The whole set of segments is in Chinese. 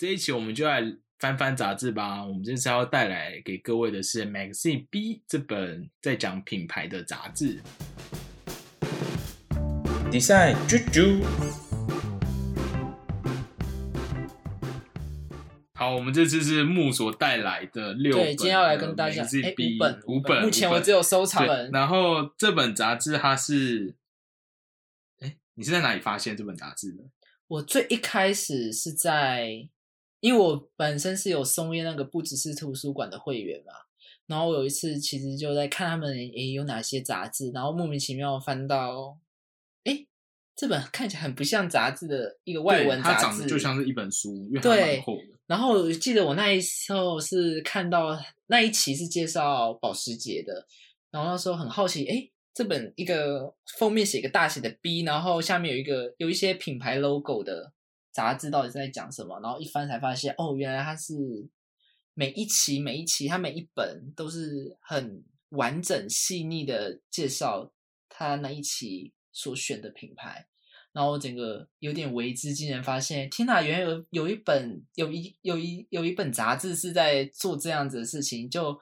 这一期我们就来翻翻杂志吧。我们这次要带来给各位的是《Magazine B》这本在讲品牌的杂志。Design 啾啾。好，我们这次是木所带来的六本，对，今天要来跟大家哎，五本，五本，目前我只有收藏本。然后这本杂志它是，哎，你是在哪里发现这本杂志的？我最一开始是在，因为我本身是有松叶那个不只是图书馆的会员嘛，然后我有一次其实就在看他们诶有哪些杂志，然后莫名其妙翻到，哎，这本看起来很不像杂志的一个外文杂志，它长得就像是一本书，因为它蛮厚的。然后记得我那一时候是看到那一期是介绍保时捷的，然后那时候很好奇，哎。这本一个封面写一个大写的 B，然后下面有一个有一些品牌 logo 的杂志，到底在讲什么？然后一翻才发现，哦，原来它是每一期每一期，它每一本都是很完整细腻的介绍它那一期所选的品牌。然后整个有点为之惊人，发现天哪，原来有有一本有一有一有一本杂志是在做这样子的事情，就。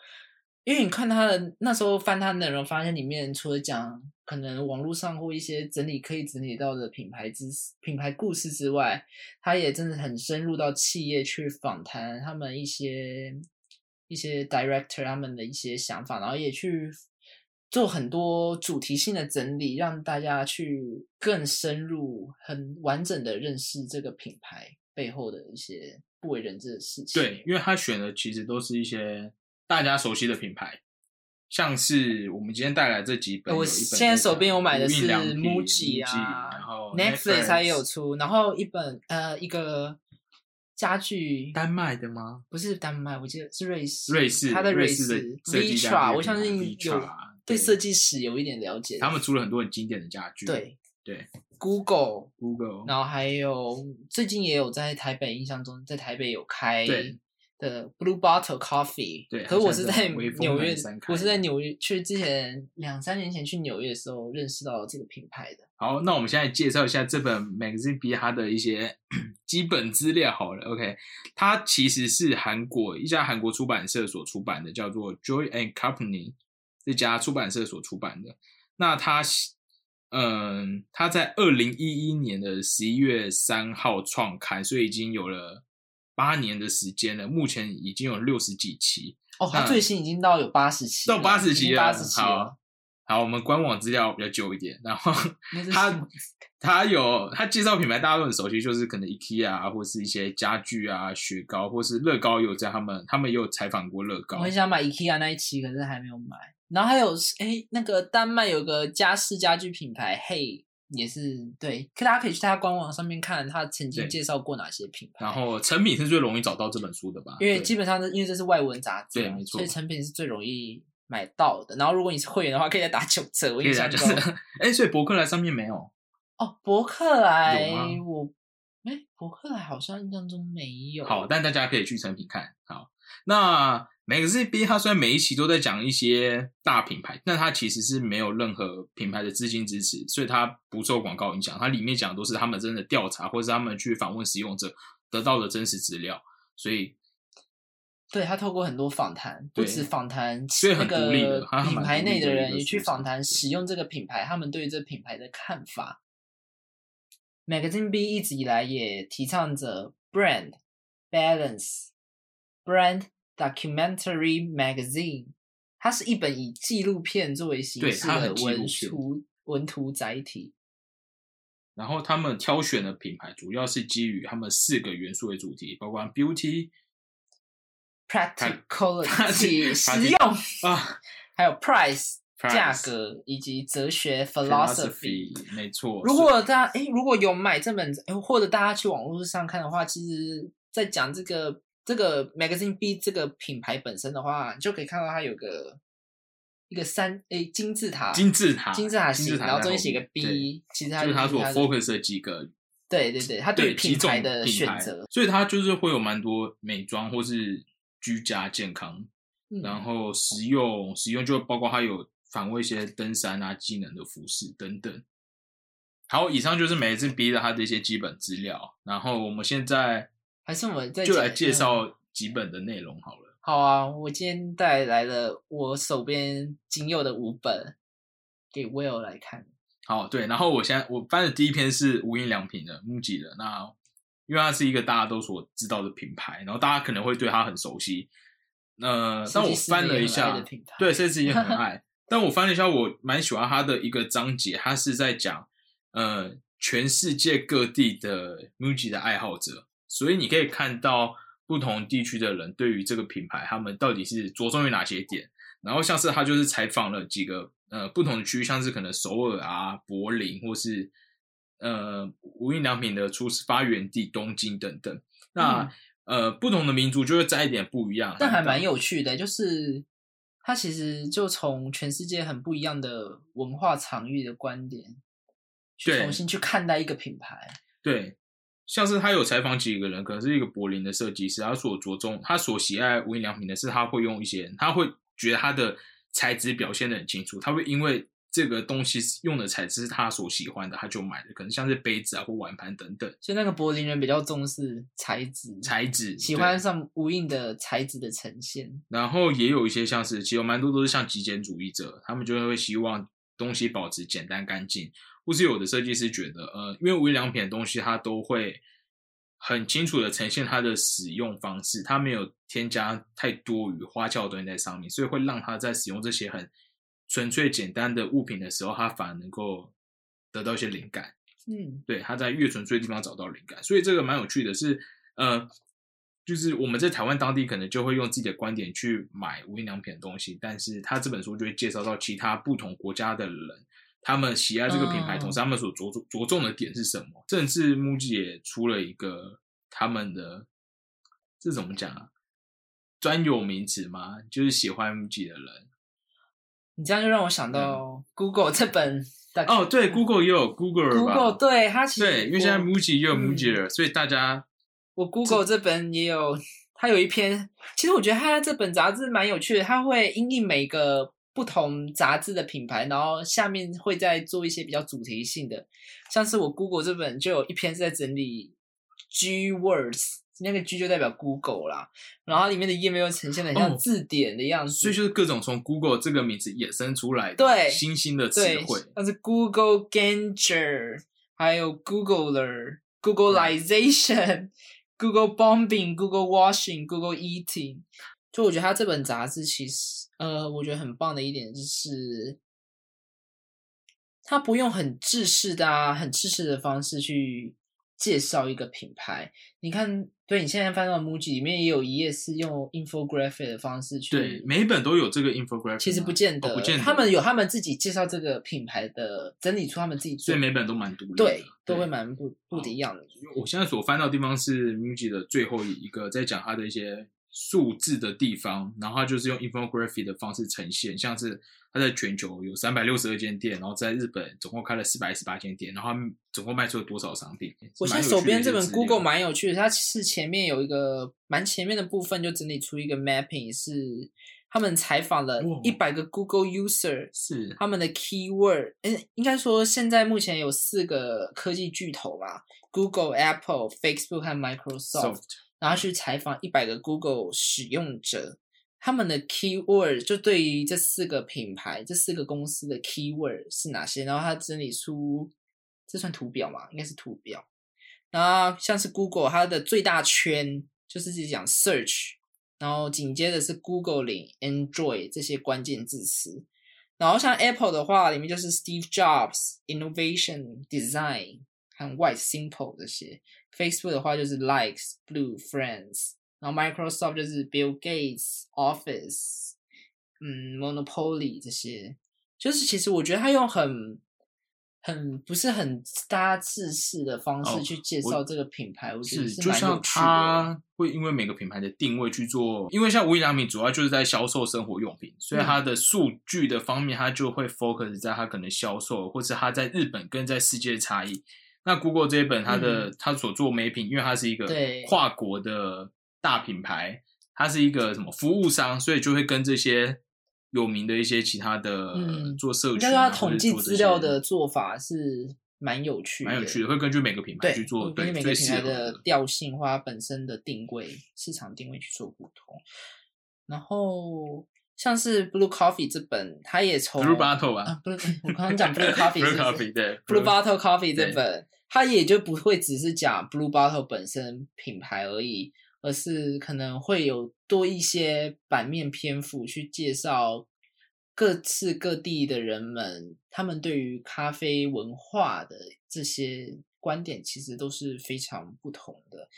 因为你看他的那时候翻他的内容，发现里面除了讲可能网络上或一些整理可以整理到的品牌知识、品牌故事之外，他也真的很深入到企业去访谈他们一些一些 director 他们的一些想法，然后也去做很多主题性的整理，让大家去更深入、很完整的认识这个品牌背后的一些不为人知的事情。对，因为他选的其实都是一些。大家熟悉的品牌，像是我们今天带来这几本，我现在手边有买的是 MUJI 啊，然后 Netflix 也有出，然后一本呃一个家具，丹麦的吗？不是丹麦，我记得是瑞士，瑞士，它的瑞士的 Vitra，我相信有对设计史有一点了解，他们出了很多很经典的家具，对。对，Google，Google，然后还有最近也有在台北，印象中在台北有开。的 Blue Bottle Coffee，对，可是我是在纽约，我是在纽约去之前两三年前去纽约的时候认识到这个品牌的。好，那我们现在介绍一下这本 Magazine B 它的一些 基本资料好了。OK，它其实是韩国一家韩国出版社所出版的，叫做 Joy and Company 这家出版社所出版的。那它，嗯，它在二零一一年的十一月三号创刊，所以已经有了。八年的时间了，目前已经有六十几期哦，它最新已经到有八十期，到八十期了。好，好，我们官网资料比较久一点，然后 它它有它介绍品牌，大家都很熟悉，就是可能 IKEA 啊，或是一些家具啊，雪糕，或是乐高，有在他们他们也有采访过乐高。我很想买 IKEA 那一期，可是还没有买。然后还有哎，那个丹麦有个家饰家具品牌，Hey。也是对，可大家可以去他官网上面看，他曾经介绍过哪些品牌。然后成品是最容易找到这本书的吧？因为基本上是因为这是外文杂志，对，没错，所以成品是最容易买到的。然后如果你是会员的话，可以再打九折。我印象就是，哎，所以博客来上面没有哦。博客来我，哎，博客来好像印象中没有。好，但大家可以去成品看。好，那。每个 Z B，它虽然每一期都在讲一些大品牌，但它其实是没有任何品牌的资金支持，所以它不受广告影响。它里面讲的都是他们真的调查，或是他们去访问使用者得到的真实资料。所以，对他透过很多访谈，不止访谈所以很的品牌内的人，也去访谈使用这个品牌，他们对这品牌的看法。Magazine B 一直以来也提倡着 brand balance，brand。Documentary magazine，它是一本以纪录片作为形式的文图文图载体。然后他们挑选的品牌主要是基于他们四个元素为主题，包括 beauty、practicality 实用啊，还有 price 价格以及哲学 philosophy。没错。如果大家哎如果有买这本，或者大家去网络上看的话，其实在讲这个。这个 Magazine B 这个品牌本身的话，你就可以看到它有个一个三诶金字塔，金字塔，金字塔形，然后中间写个 B，其实它就是它所 focus 的几个，对对对，它对品牌的选择，所以它就是会有蛮多美妆或是居家健康，然后实用实用就包括它有访问一些登山啊技能的服饰等等。好，以上就是 Magazine B 的它的一些基本资料，然后我们现在。还是我们再就来介绍几本的内容好了。好啊，我今天带来了我手边仅有的五本，给 Will 来看。好，对，然后我现在我翻的第一篇是无印良品的 MUJI 的，那因为它是一个大家都所知道的品牌，然后大家可能会对它很熟悉。呃，设但我翻了一下对，设计师也很 爱。但我翻了一下，我蛮喜欢他的一个章节，他是在讲呃全世界各地的 MUJI 的爱好者，所以你可以看到不同地区的人对于这个品牌，他们到底是着重于哪些点。然后像是他就是采访了几个呃不同的区域，像是可能首尔啊、柏林，或是呃无印良品的出发源地东京等等。那、嗯呃不同的民族就会在一点不一样，但还蛮有趣的，就是它其实就从全世界很不一样的文化场域的观点，去重新去看待一个品牌。对，像是他有采访几个人，可能是一个柏林的设计师，他所着重，他所喜爱无印良品的是，他会用一些，他会觉得他的材质表现的很清楚，他会因为这个东西用的材质是他所喜欢的，他就买的，可能像是杯子啊或碗盘等等。所以那个柏林人比较重视材质，材质，喜对。欢上无印的材质的呈现。然后也有一些像是，其实有蛮多都是像极简主义者，他们就会希望东西保持简单干净，或是有的设计师觉得，呃，因为无印良品的东西它都会很清楚的呈现它的使用方式，它没有添加太多余花俏的东西在上面，所以会让它在使用这些很纯粹简单的物品的时候，他反而能够得到一些灵感。嗯，对，他在越纯粹的地方找到灵感，所以这个蛮有趣的是，呃，就是我们在台湾当地可能就会用自己的观点去买无印良品的东西，但是他这本书就会介绍到其他不同国家的人，他们喜爱这个品牌，嗯同时他们所着重着重的点是什么？甚至 MUJI 也出了一个他们的这怎么讲啊？专有名词吗？就是喜欢 MUJI 的人。你这样就让我想到 Google 这本的哦，对，Google 也有 Google 吧 Google 对它其实对，因为现在我 MUJI 也有嗯。MUJI 了，所以大家我 Google 这本也有，它有一篇，其实我觉得它这本杂志蛮有趣的，它会因应每个不同杂志的品牌，然后下面会再做一些比较主题性的，像是我 Google 这本就有一篇是在整理 G words，那个 G 就代表 Google 啦，然后它里面的页面又呈现的像字典的样子，所以就是各种从 Google 这个名字衍生出来的对新兴的词对汇，，像是 Google Ganger，还有 Googler、Googleization、Google Bombing、Google Washing、Google Eating。就我觉得他这本杂志其实，呃，我觉得很棒的一点就是，他不用很制式的啊，很制式的方式去介绍一个品牌。你看，对你现在翻到 MUJI 里面也有一页是用 infographic 的方式去对，每一本都有这个 infographic，其实不见得，哦不见得，他们有他们自己介绍这个品牌的，整理出他们自己做所以每本都蛮独立的，对，都会蛮不不一样的。我现在所翻到的地方是 MUJI 的最后一个，在讲它的一些数字的地方，然后它就是用 infographic 的方式呈现，像是它在全球有三百六十二间店，然后在日本总共开了四百一十八间店，然后总共卖出了多少商品？我现在手边这本 Google 蛮有趣的，它是前面有一个蛮前面的部分就整理出一个 mapping，是他们采访了哇一百个 Google user，是他们的 keyword，嗯，应该说现在目前有四个科技巨头吧，Google、Apple、Facebook 和 Microsoft。soft 然后去采访一百个 Google 使用者，他们的 keyword 就对于这四个品牌、这四个公司的 keyword 是哪些，然后他整理出这算图表吗？应该是图表。然后像是 Google，它的最大圈就是自己讲 search，然后紧接着是 Google 领 Android 这些关键字词。然后像 Apple 的话，里面就是 Steve Jobs、Innovation、Design 和 White Simple 这些。Facebook 的话就是 Likes、Blue、Friends，然后 Microsoft 就是 Bill Gates、Office，嗯，Monopoly 这些，就是其实我觉得他用很很不是很大家制式的方式哦去介绍这个品牌，我觉得是，就像蛮有趣的。会因为每个品牌的定位去做，因为像无印良品主要就是在销售生活用品，所以嗯它的数据的方面，它就会 focus 在它可能销售，或是它在日本跟在世界的差异。那 Google 这一本它的、它所做美品，因为它是一个嗯对跨国的大品牌，它是一个什么服务商，所以就会跟这些有名的一些其他的、嗯做社群、应该啊，说他统计资料的做法是蛮有趣的，蛮有趣的，会根据每个品牌，去做根据每个品牌的。的调性或它本身的定位、市场定位去做不同。然后像是 Blue Coffee 这本，它也从 Blue Bottle 吧啊我 刚刚讲 Blue Coffee，Blue 是不是 Coffee 对 Blue Bottle Coffee 这本，它也就不会只是讲 Blue Bottle 本身品牌而已，而是可能会有多一些版面篇幅去介绍各次各地的人们，他们对于咖啡文化的这些观点，其实都是非常不同的。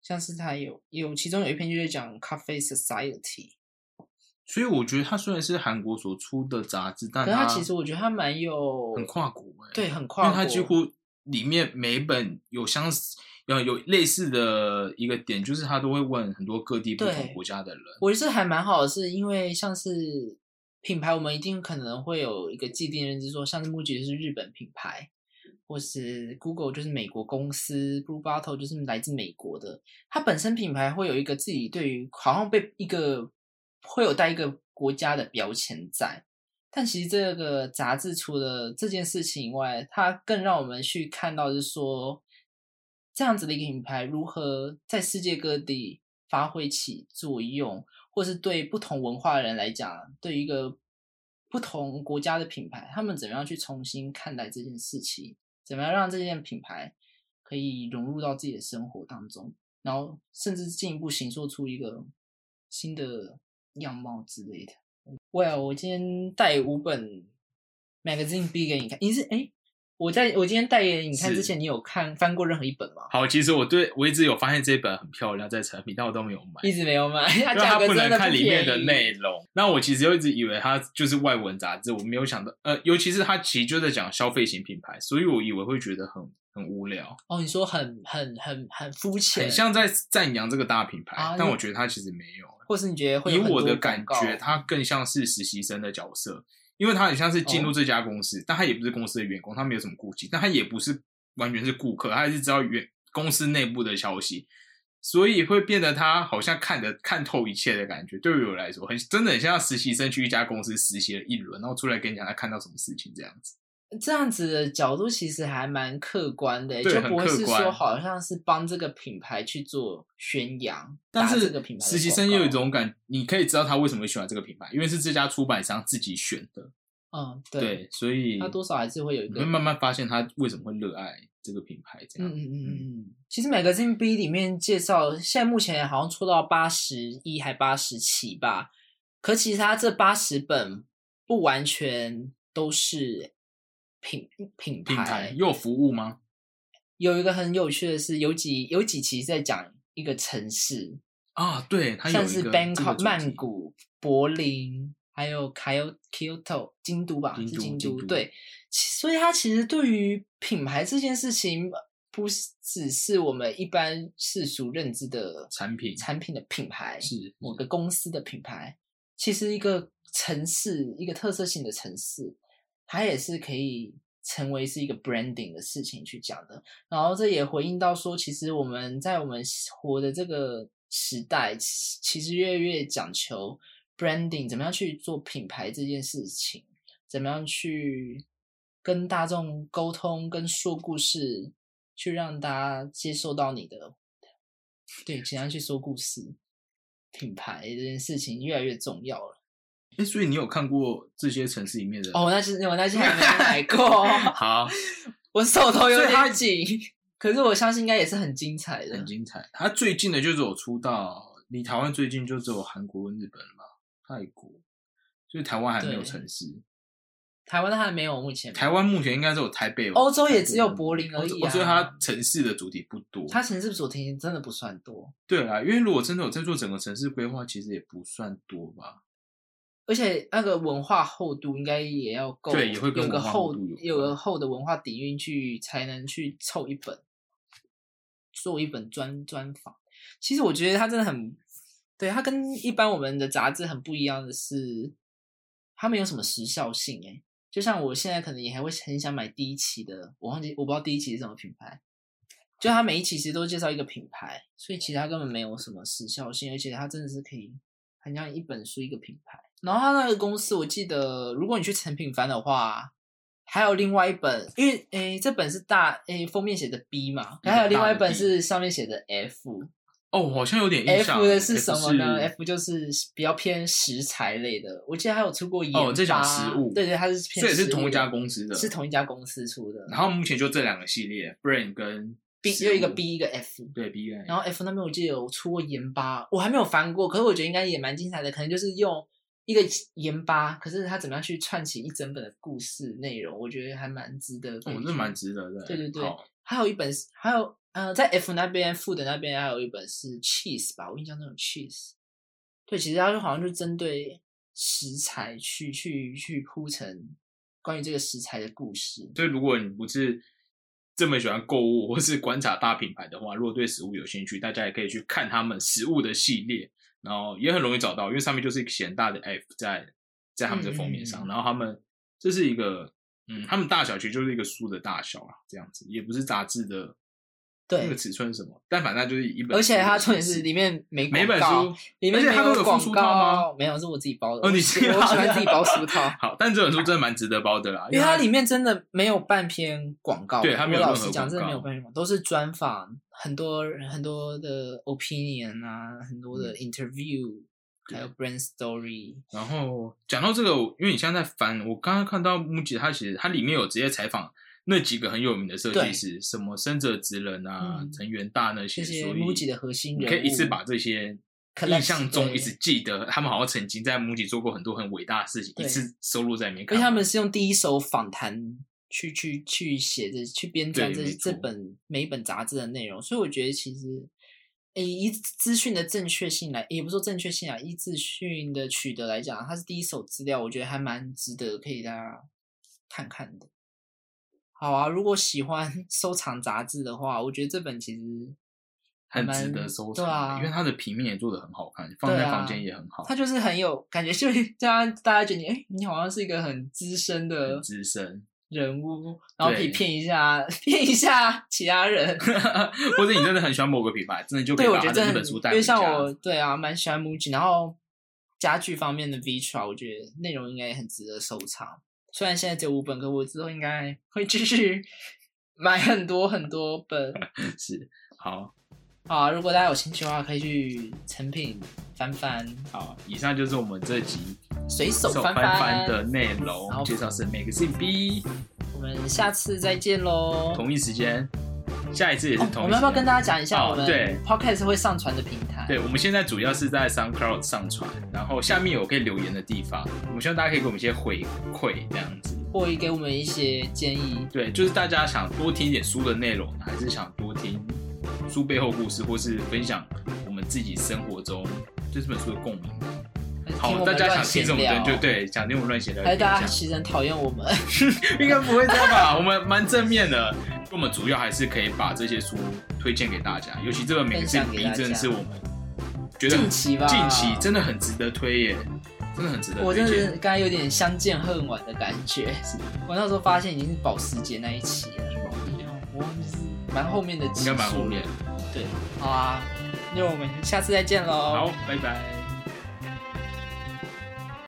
像是他有有其中有一篇就是讲咖啡 society，所以我觉得它虽然是韩国所出的杂志，但可是它其实我觉得它蛮有很跨国哎、对很因跨国，为它几乎里面每一本有相似有有类似的一个点，就是他都会问很多各地不同对国家的人。我觉得还蛮好的，是因为像是品牌，我们一定可能会有一个既定认知，说像是 MUJI 就是日本品牌，或是 Google 就是美国公司，Blue Bottle 就是来自美国的，它本身品牌会有一个自己对于好像被一个会有带一个国家的标签在。但其实这个杂志除了这件事情以外，它更让我们去看到，是说这样子的一个品牌如何在世界各地发挥起作用，或是对不同文化的人来讲，对一个不同国家的品牌，他们怎么样去重新看待这件事情，怎么样让这件品牌可以融入到自己的生活当中，然后甚至进一步形塑出一个新的样貌之类的。Well，我今天带五本 magazine 给你看，你是哎，我在我今天代言影看之前，你有看翻过任何一本吗？好，其实我对我一直有发现这一本很漂亮，在成品，但我都没有买。一直没有买，它因为它不能看里面的内容。那我其实又一直以为它就是外文杂志，我没有想到，呃，尤其是它其实就在讲消费型品牌，所以我以为会觉得很很无聊，哦，你说很很很很肤浅，很像在赞扬这个大品牌，啊但我觉得它其实没有。或是你觉得会以我的感觉，它更像是实习生的角色，因为他很像是进入这家公司，但他也不是公司的员工，他没有什么顾忌，但他也不是完全是顾客，他还是知道员公司内部的消息，所以会变得他好像看得看透一切的感觉。对于我来说，很真的很像实习生去一家公司实习了一轮，然后出来跟你讲他看到什么事情这样子。这样子的角度其实还蛮客观的，对就不会是说好像是帮这个品牌去做宣扬，但是打这个品牌的实习生又有一，种感，你可以知道他为什么会喜欢这个品牌，因为是这家出版商自己选的，嗯，对，所以他多少还是会有一个慢慢发现他为什么会热爱这个品牌这样。嗯嗯嗯嗯嗯，其实 Magazine B 里面介绍，现在目前好像出到八十一还八十七吧。可其实他这八十本不完全都是品品牌，品牌又有服务吗？有一个很有趣的是，有几有几期在讲一个城市，啊，对，它有像是 Bangkok、曼谷、柏林，还有 Kyo Kyoto 京都吧，京是京都对，所以它其实对于品牌这件事情，不是只是我们一般世俗认知的产品产品的品牌，是某个。公司的品牌，其实一个城市一个特色性的城市，它也是可以成为是一个 branding 的事情去讲的。然后这也回应到说，其实我们在我们活的这个时代，其实越来越讲求 branding，怎么样去做品牌这件事情，怎么样去跟大众沟通、跟说故事，去让大家接受到你的，对，怎样去说故事，品牌这件事情越来越重要了。哎，所以你有看过这些城市里面的？哦，那是我那些还没买过，好，我手头有点紧，可是我相信应该也是很精彩的很。精彩。它最近的就只有出道离台湾最近就只有韩国跟日本了吧，泰国，所以台湾还没有城市。台湾它还没有，目前台湾目前应该是有台北有，欧洲也只有柏林而已啊欧洲所以它城市的主体不多。它城市主题真的不算多，对啊，因为如果真的有在做整个城市规划，其实也不算多吧。而且那个文化厚度应该也要够，对也会跟有个厚有个厚的文化底蕴去才能去凑一本，做一本专专访。其实我觉得它真的很，对它跟一般我们的杂志很不一样的是，它没有什么时效性诶。就像我现在可能也还会很想买第一期的，我忘记我不知道第一期是什么品牌，就它每一期其实都介绍一个品牌，所以其实它根本没有什么时效性，而且它真的是可以很像一本书一个品牌。然后他那个公司，我记得如果你去成品翻的话，还有另外一本，因为诶这本是大诶封面写的 B 嘛，还有另外一本是上面写的 F。哦，好像有点印象。F 的是什么呢？F, F 就是比较偏食材类的，我记得还有出过盐哦这讲食物对对，它是偏这也是同一家公司的，是同一家公司出的。然后目前就这两个系列，Brain 跟 B 食就一个 B 一个 F，对 B 跟然后 F 那边我记得有出过盐巴，我还没有翻过，可是我觉得应该也蛮精彩的，可能就是用一个盐巴，可是他怎么样去串起一整本的故事内容，我觉得还蛮值得哦，去。这蛮值得的。对对对好还有一本是，还有呃，在 F 那边副的那边还有一本是 Cheese 吧，我印象中有 Cheese。对，其实它就好像就针对食材去去去铺成关于这个食材的故事。所以如果你不是这么喜欢购物或是观察大品牌的话，如果对食物有兴趣，大家也可以去看他们食物的系列，然后也很容易找到，因为上面就是一个显大的 F 在在他们的封面上，然后他们这是一个嗯，他们大小其实就是一个书的大小啊，这样子，也不是杂志的对那个尺寸是什么，但反正就是一本而，且它重点是里面没每本书而且里面没它都有书套吗，没有，是我自己包的。哦你我喜我喜欢自己包书套，好，但这本书真的蛮值得包的啦，因为它里面真的没有半篇广告。对它没有老实讲，真的没有告半篇广告，都是专访，很多很多的 opinion 啊，很多的 interview，、还有 brand story。然后讲到这个，因为你现在在翻，我刚刚看到木吉，他其实它里面有直接采访那几个很有名的设计师，什么深泽直人啊、嗯藤原大那些，这些所以 MUJI 的核心人可以一次把这些印象中一直记得，他们好像曾经在 MUJI 做过很多很伟大的事情，一次收录在里面而看完。且他们是用第一手访谈去去去写的，去编撰这这本每一本杂志的内容，所以我觉得其实，诶，以资讯的正确性来，也不是说正确性啊，以资讯的取得来讲，它是第一手资料，我觉得还蛮值得可以大家看看的。好啊，如果喜欢 收藏杂志的话，我觉得这本其实很值得收藏，对啊，因为它的平面也做的很好看，放在房间也很好，它就是很有感觉，就是 让大家觉得你，哎，你好像是一个很资深的资深，人物，然后可以骗一下骗一下其他人。或者你真的很喜欢某个品牌，真的就可以得真的很他的那本书带因为。像我对啊，蛮喜欢 MUJI，然后家具方面的 Vitra，我觉得内容应该也很值得收藏。虽然现在只有五本，可我之后应该会继续 买很多很多本。是好。好啊，如果大家有兴趣的话，可以去成品翻翻，好，以上就是我们这集随手手翻翻翻的内容好，介绍是 Magazine B，我们下次再见喽。同一时间，下一次也是哦同。我们要不要跟大家讲一下哦我们对 Podcast 会上传的平台？对，我们现在主要是在 SoundCloud 上传，然后下面有可以留言的地方，我们希望大家可以给我们一些回馈，这样子。或者给我们一些建议。对，就是大家想多听一点书的内容，还是想多听书背后故事，或是分享我们自己生活中对这本书的共鸣。好，大家想听什么？聊对对对，想听我们乱写的。还是大家其实很讨厌我们？应该不会这样吧？我们蛮正面的，我们主要还是可以把这些书推荐给大家，尤其这本《每个分享字笔给大》家真的是我们觉得近期吧近期真的很值得推耶，真的很值得我真的。是刚才有点相见恨晚的感觉。我那时候发现已经是保时捷那一期了，我忘记是蛮后面的集应该蛮数后面。对，好啊，那我们下次再见喽。好，拜拜。